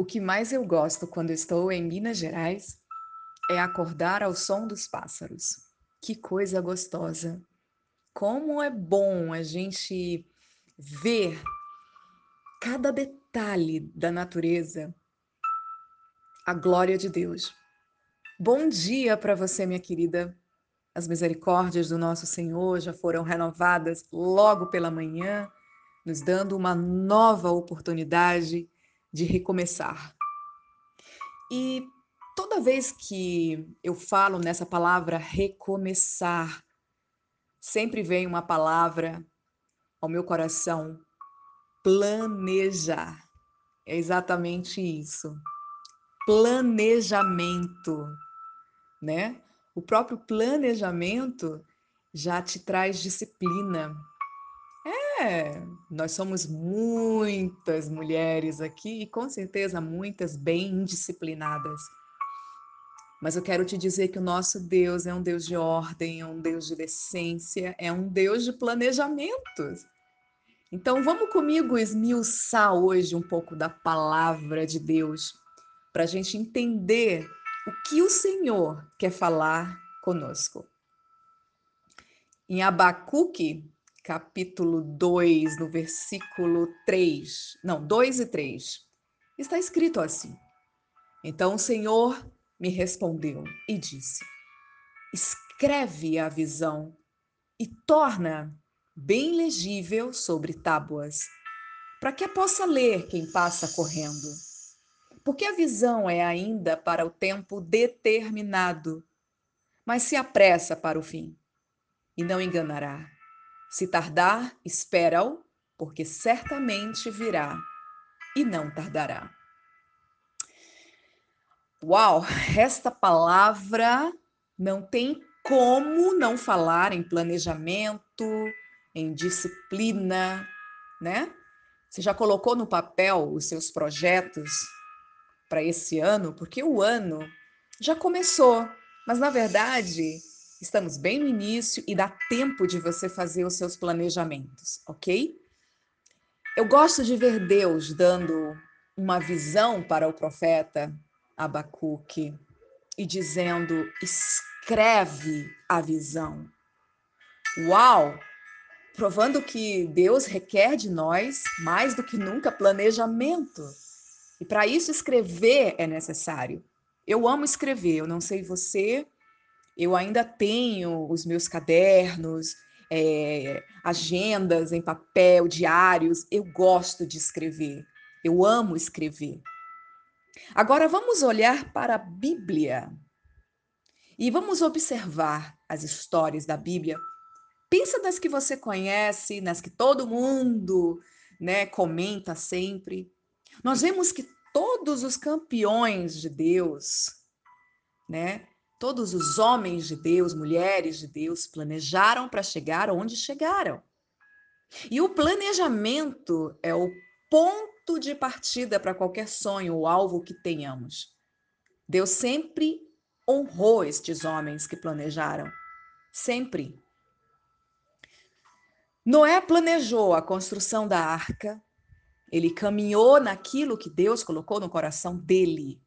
O que mais eu gosto quando estou em Minas Gerais é acordar ao som dos pássaros. Que coisa gostosa! Como é bom a gente ver cada detalhe da natureza, a glória de Deus. Bom dia para você, minha querida. As misericórdias do nosso Senhor já foram renovadas logo pela manhã, nos dando uma nova oportunidade de recomeçar. E toda vez que eu falo nessa palavra recomeçar, sempre vem uma palavra ao meu coração: planejar. É exatamente isso. Planejamento, né? O próprio planejamento já te traz disciplina, é, nós somos muitas mulheres aqui e com certeza muitas bem indisciplinadas. Mas eu quero te dizer que o nosso Deus é um Deus de ordem, é um Deus de decência, é um Deus de planejamentos. Então vamos comigo esmiuçar hoje um pouco da palavra de Deus, para a gente entender o que o Senhor quer falar conosco. Em Abacuque, capítulo 2, no versículo 3, não, 2 e 3, está escrito assim: Então o Senhor me respondeu e disse: Escreve a visão e torna bem legível sobre tábuas, para que a possa ler quem passa correndo. Porque a visão é ainda para o tempo determinado, mas se apressa para o fim, e não enganará. Se tardar, espera-o, porque certamente virá e não tardará. Uau, esta palavra não tem como não falar em planejamento, em disciplina, né? Você já colocou no papel os seus projetos para esse ano? Porque o ano já começou, mas na verdade Estamos bem no início e dá tempo de você fazer os seus planejamentos, ok? Eu gosto de ver Deus dando uma visão para o profeta Abacuque e dizendo: escreve a visão. Uau! Provando que Deus requer de nós mais do que nunca planejamento. E para isso escrever é necessário. Eu amo escrever, eu não sei você, eu ainda tenho os meus cadernos, é, agendas em papel, diários. Eu gosto de escrever. Eu amo escrever. Agora vamos olhar para a Bíblia e vamos observar as histórias da Bíblia. Pensa nas que você conhece, nas que todo mundo né, comenta sempre. Nós vemos que todos os campeões de Deus, né, Todos os homens de Deus, mulheres de Deus, planejaram para chegar onde chegaram. E o planejamento é o ponto de partida para qualquer sonho ou alvo que tenhamos. Deus sempre honrou estes homens que planejaram. Sempre. Noé planejou a construção da arca, ele caminhou naquilo que Deus colocou no coração dele.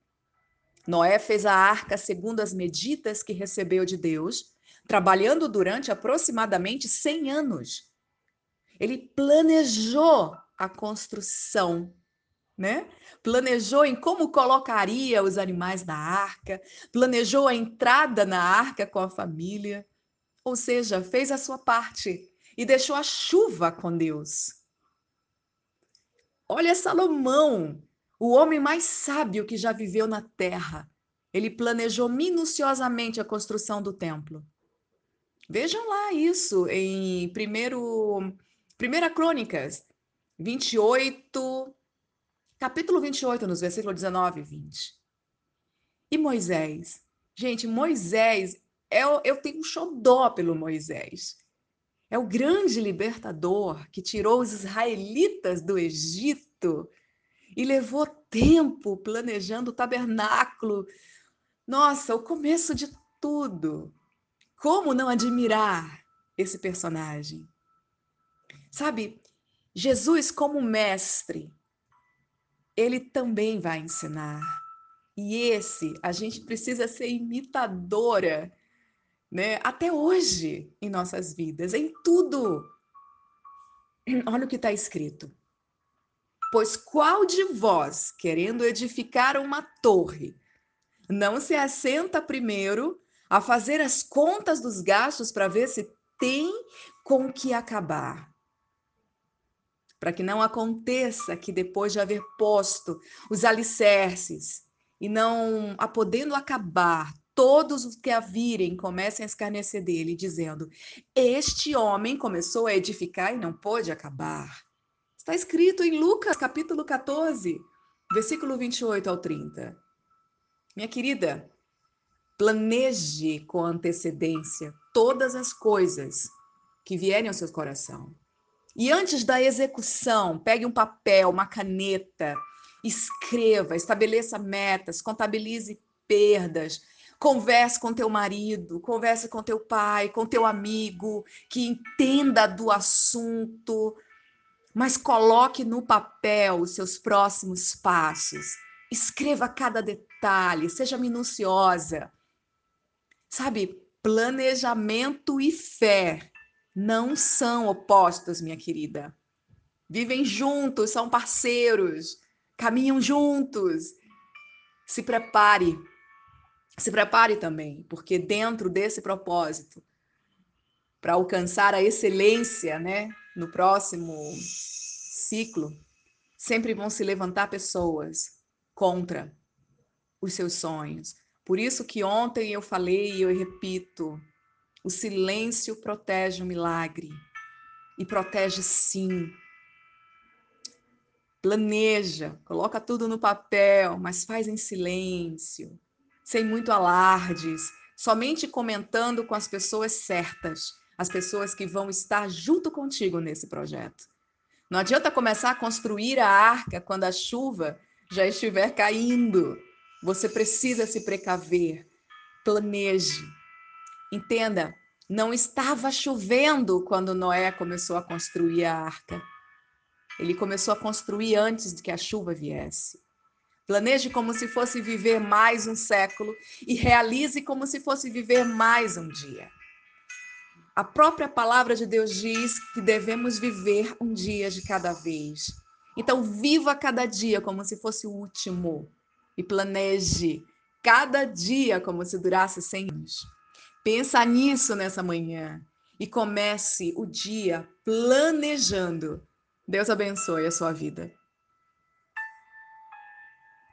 Noé fez a arca segundo as medidas que recebeu de Deus, trabalhando durante aproximadamente 100 anos. Ele planejou a construção, né? Planejou em como colocaria os animais na arca, planejou a entrada na arca com a família, ou seja, fez a sua parte e deixou a chuva com Deus. Olha Salomão, o homem mais sábio que já viveu na terra. Ele planejou minuciosamente a construção do templo. Vejam lá isso em primeiro, Primeira Crônicas 28, capítulo 28, nos versículos 19 e 20. E Moisés? Gente, Moisés, eu, eu tenho um xodó pelo Moisés. É o grande libertador que tirou os israelitas do Egito e levou tempo planejando o tabernáculo. Nossa, o começo de tudo. Como não admirar esse personagem? Sabe, Jesus como mestre, ele também vai ensinar. E esse, a gente precisa ser imitadora, né? Até hoje em nossas vidas, em tudo. Olha o que está escrito. Pois qual de vós, querendo edificar uma torre, não se assenta primeiro a fazer as contas dos gastos para ver se tem com que acabar? Para que não aconteça que depois de haver posto os alicerces e não a podendo acabar, todos os que a virem comecem a escarnecer dele, dizendo: Este homem começou a edificar e não pôde acabar. Está escrito em Lucas, capítulo 14, versículo 28 ao 30. Minha querida, planeje com antecedência todas as coisas que vierem ao seu coração. E antes da execução, pegue um papel, uma caneta, escreva, estabeleça metas, contabilize perdas, converse com teu marido, converse com teu pai, com teu amigo, que entenda do assunto, mas coloque no papel os seus próximos passos. Escreva cada detalhe, seja minuciosa. Sabe, planejamento e fé não são opostos, minha querida. Vivem juntos, são parceiros, caminham juntos. Se prepare. Se prepare também, porque dentro desse propósito, para alcançar a excelência, né, no próximo ciclo, sempre vão se levantar pessoas contra os seus sonhos. Por isso que ontem eu falei e eu repito, o silêncio protege o milagre e protege sim. Planeja, coloca tudo no papel, mas faz em silêncio, sem muito alardes, somente comentando com as pessoas certas, as pessoas que vão estar junto contigo nesse projeto. Não adianta começar a construir a arca quando a chuva já estiver caindo. Você precisa se precaver. Planeje. Entenda, não estava chovendo quando Noé começou a construir a arca. Ele começou a construir antes de que a chuva viesse. Planeje como se fosse viver mais um século e realize como se fosse viver mais um dia. A própria palavra de Deus diz que devemos viver um dia de cada vez. Então, viva cada dia como se fosse o último e planeje cada dia como se durasse 100 anos. Pensa nisso nessa manhã e comece o dia planejando. Deus abençoe a sua vida.